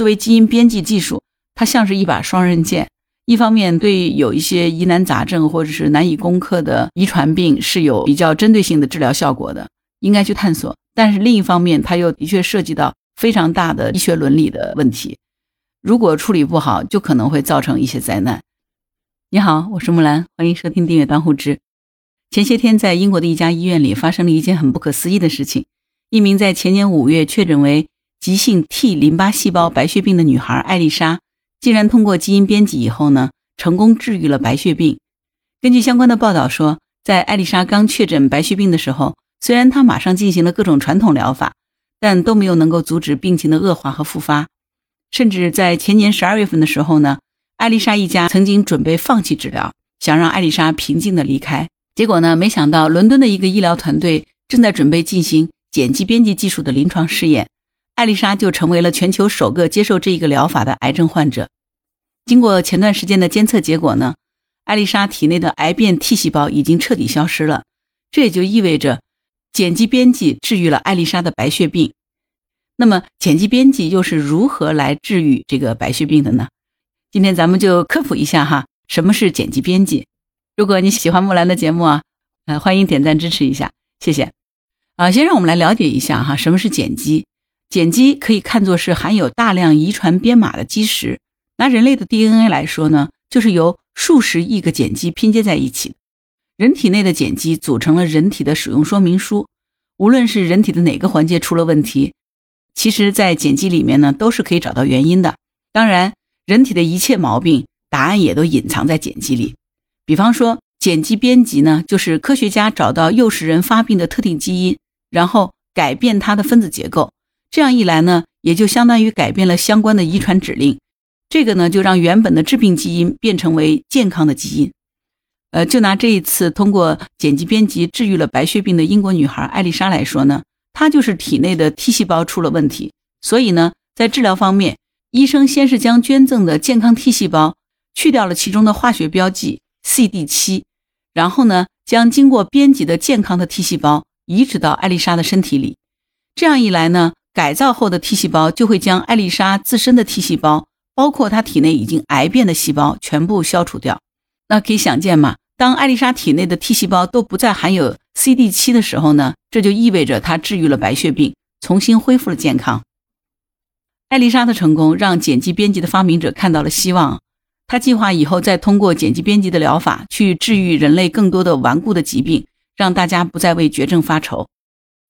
作为基因编辑技术，它像是一把双刃剑。一方面，对有一些疑难杂症或者是难以攻克的遗传病是有比较针对性的治疗效果的，应该去探索。但是另一方面，它又的确涉及到非常大的医学伦理的问题，如果处理不好，就可能会造成一些灾难。你好，我是木兰，欢迎收听订阅当户知。前些天，在英国的一家医院里发生了一件很不可思议的事情：一名在前年五月确诊为急性 T 淋巴细胞白血病的女孩艾丽莎。竟然通过基因编辑以后呢，成功治愈了白血病。根据相关的报道说，在艾丽莎刚确诊白血病的时候，虽然她马上进行了各种传统疗法，但都没有能够阻止病情的恶化和复发。甚至在前年十二月份的时候呢，艾丽莎一家曾经准备放弃治疗，想让艾丽莎平静的离开。结果呢，没想到伦敦的一个医疗团队正在准备进行碱基编辑技术的临床试验。艾丽莎就成为了全球首个接受这一个疗法的癌症患者。经过前段时间的监测结果呢，艾丽莎体内的癌变 T 细胞已经彻底消失了。这也就意味着，碱基编辑治愈了艾丽莎的白血病。那么，碱基编辑又是如何来治愈这个白血病的呢？今天咱们就科普一下哈，什么是碱基编辑。如果你喜欢木兰的节目啊，呃，欢迎点赞支持一下，谢谢。啊，先让我们来了解一下哈，什么是碱基。碱基可以看作是含有大量遗传编码的基石。拿人类的 DNA 来说呢，就是由数十亿个碱基拼接在一起。人体内的碱基组成了人体的使用说明书。无论是人体的哪个环节出了问题，其实，在碱基里面呢，都是可以找到原因的。当然，人体的一切毛病答案也都隐藏在碱基里。比方说，碱基编辑呢，就是科学家找到诱使人发病的特定基因，然后改变它的分子结构。这样一来呢，也就相当于改变了相关的遗传指令，这个呢就让原本的致病基因变成为健康的基因。呃，就拿这一次通过剪辑编辑治愈了白血病的英国女孩艾丽莎来说呢，她就是体内的 T 细胞出了问题，所以呢，在治疗方面，医生先是将捐赠的健康 T 细胞去掉了其中的化学标记 CD7，然后呢，将经过编辑的健康的 T 细胞移植到艾丽莎的身体里，这样一来呢。改造后的 T 细胞就会将艾丽莎自身的 T 细胞，包括她体内已经癌变的细胞全部消除掉。那可以想见嘛，当艾丽莎体内的 T 细胞都不再含有 CD7 的时候呢，这就意味着她治愈了白血病，重新恢复了健康。艾丽莎的成功让碱基编辑的发明者看到了希望，他计划以后再通过碱基编辑的疗法去治愈人类更多的顽固的疾病，让大家不再为绝症发愁。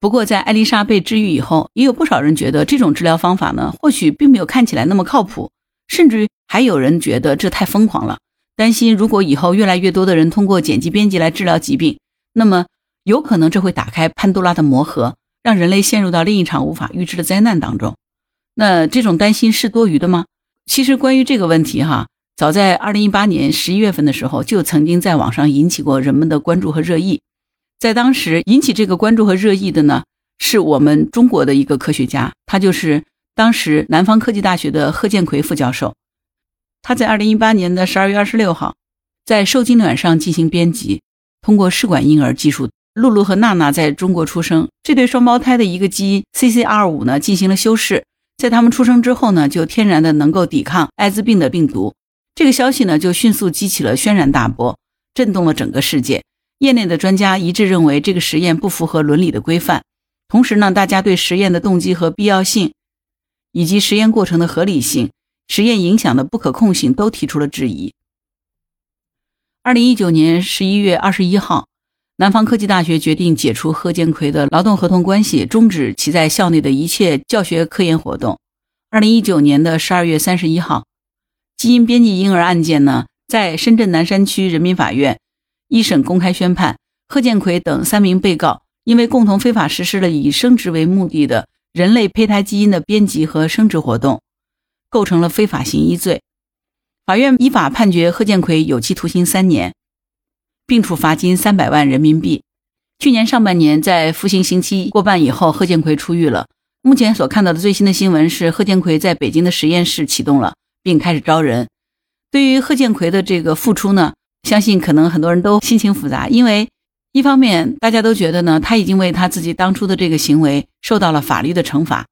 不过，在艾丽莎被治愈以后，也有不少人觉得这种治疗方法呢，或许并没有看起来那么靠谱，甚至于还有人觉得这太疯狂了，担心如果以后越来越多的人通过剪辑编辑来治疗疾病，那么有可能这会打开潘多拉的魔盒，让人类陷入到另一场无法预知的灾难当中。那这种担心是多余的吗？其实，关于这个问题，哈，早在二零一八年十一月份的时候，就曾经在网上引起过人们的关注和热议。在当时引起这个关注和热议的呢，是我们中国的一个科学家，他就是当时南方科技大学的贺建奎副教授。他在二零一八年的十二月二十六号，在受精卵上进行编辑，通过试管婴儿技术，露露和娜娜在中国出生。这对双胞胎的一个基因 CCR 五呢进行了修饰，在他们出生之后呢，就天然的能够抵抗艾滋病的病毒。这个消息呢，就迅速激起了轩然大波，震动了整个世界。业内的专家一致认为这个实验不符合伦理的规范，同时呢，大家对实验的动机和必要性，以及实验过程的合理性、实验影响的不可控性都提出了质疑。二零一九年十一月二十一号，南方科技大学决定解除贺建奎的劳动合同关系，终止其在校内的一切教学科研活动。二零一九年的十二月三十一号，基因编辑婴儿案件呢，在深圳南山区人民法院。一审公开宣判，贺建奎等三名被告因为共同非法实施了以生殖为目的的人类胚胎基因的编辑和生殖活动，构成了非法行医罪。法院依法判决贺建奎有期徒刑三年，并处罚金三百万人民币。去年上半年，在服刑刑期过半以后，贺建奎出狱了。目前所看到的最新的新闻是，贺建奎在北京的实验室启动了，并开始招人。对于贺建奎的这个付出呢？相信可能很多人都心情复杂，因为一方面大家都觉得呢，他已经为他自己当初的这个行为受到了法律的惩罚，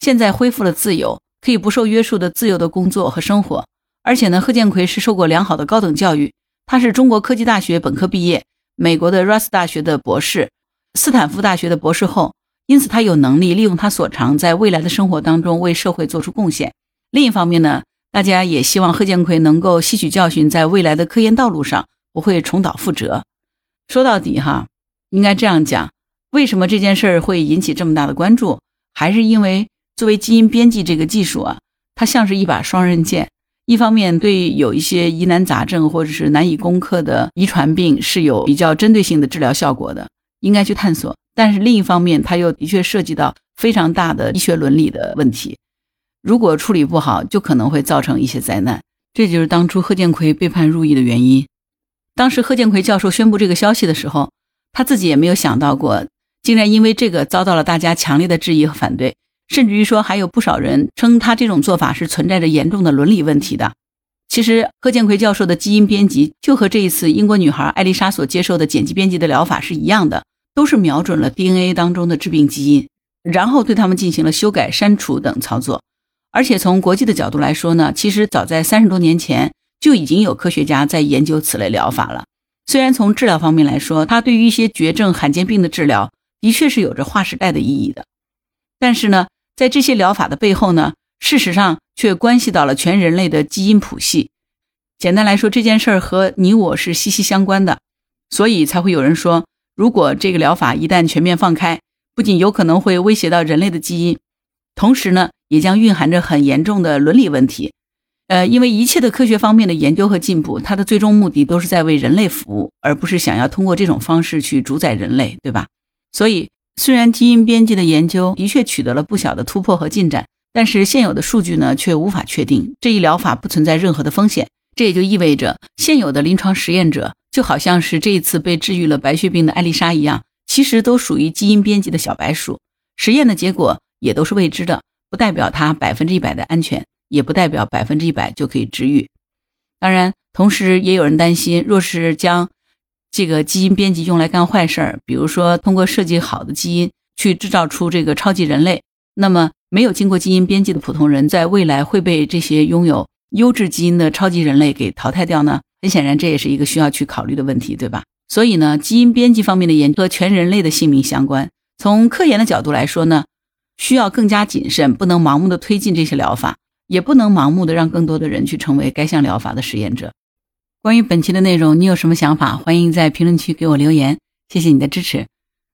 现在恢复了自由，可以不受约束的自由的工作和生活。而且呢，贺建奎是受过良好的高等教育，他是中国科技大学本科毕业，美国的 Rice 大学的博士，斯坦福大学的博士后，因此他有能力利用他所长，在未来的生活当中为社会做出贡献。另一方面呢，大家也希望贺建奎能够吸取教训，在未来的科研道路上不会重蹈覆辙。说到底哈，应该这样讲，为什么这件事儿会引起这么大的关注？还是因为作为基因编辑这个技术啊，它像是一把双刃剑。一方面对有一些疑难杂症或者是难以攻克的遗传病是有比较针对性的治疗效果的，应该去探索。但是另一方面，它又的确涉及到非常大的医学伦理的问题，如果处理不好，就可能会造成一些灾难。这就是当初贺建奎被判入狱的原因。当时贺建奎教授宣布这个消息的时候，他自己也没有想到过，竟然因为这个遭到了大家强烈的质疑和反对。甚至于说，还有不少人称他这种做法是存在着严重的伦理问题的。其实，贺建奎教授的基因编辑就和这一次英国女孩艾丽莎所接受的剪辑编辑的疗法是一样的，都是瞄准了 DNA 当中的致病基因，然后对他们进行了修改、删除等操作。而且从国际的角度来说呢，其实早在三十多年前就已经有科学家在研究此类疗法了。虽然从治疗方面来说，它对于一些绝症、罕见病的治疗的确是有着划时代的意义的，但是呢。在这些疗法的背后呢，事实上却关系到了全人类的基因谱系。简单来说，这件事儿和你我是息息相关的，所以才会有人说，如果这个疗法一旦全面放开，不仅有可能会威胁到人类的基因，同时呢，也将蕴含着很严重的伦理问题。呃，因为一切的科学方面的研究和进步，它的最终目的都是在为人类服务，而不是想要通过这种方式去主宰人类，对吧？所以。虽然基因编辑的研究的确取得了不小的突破和进展，但是现有的数据呢却无法确定这一疗法不存在任何的风险。这也就意味着现有的临床实验者就好像是这一次被治愈了白血病的艾丽莎一样，其实都属于基因编辑的小白鼠。实验的结果也都是未知的，不代表它百分之一百的安全，也不代表百分之一百就可以治愈。当然，同时也有人担心，若是将这个基因编辑用来干坏事儿，比如说通过设计好的基因去制造出这个超级人类，那么没有经过基因编辑的普通人，在未来会被这些拥有优质基因的超级人类给淘汰掉呢？很显然，这也是一个需要去考虑的问题，对吧？所以呢，基因编辑方面的研究和全人类的性命相关。从科研的角度来说呢，需要更加谨慎，不能盲目的推进这些疗法，也不能盲目的让更多的人去成为该项疗法的实验者。关于本期的内容，你有什么想法？欢迎在评论区给我留言，谢谢你的支持。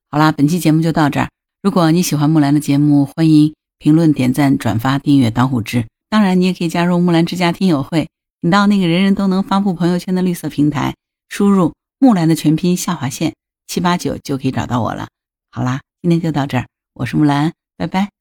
好啦，本期节目就到这儿。如果你喜欢木兰的节目，欢迎评论、点赞、转发、订阅、当虎之。当然，你也可以加入木兰之家听友会，你到那个人人都能发布朋友圈的绿色平台，输入木兰的全拼下划线七八九就可以找到我了。好啦，今天就到这儿，我是木兰，拜拜。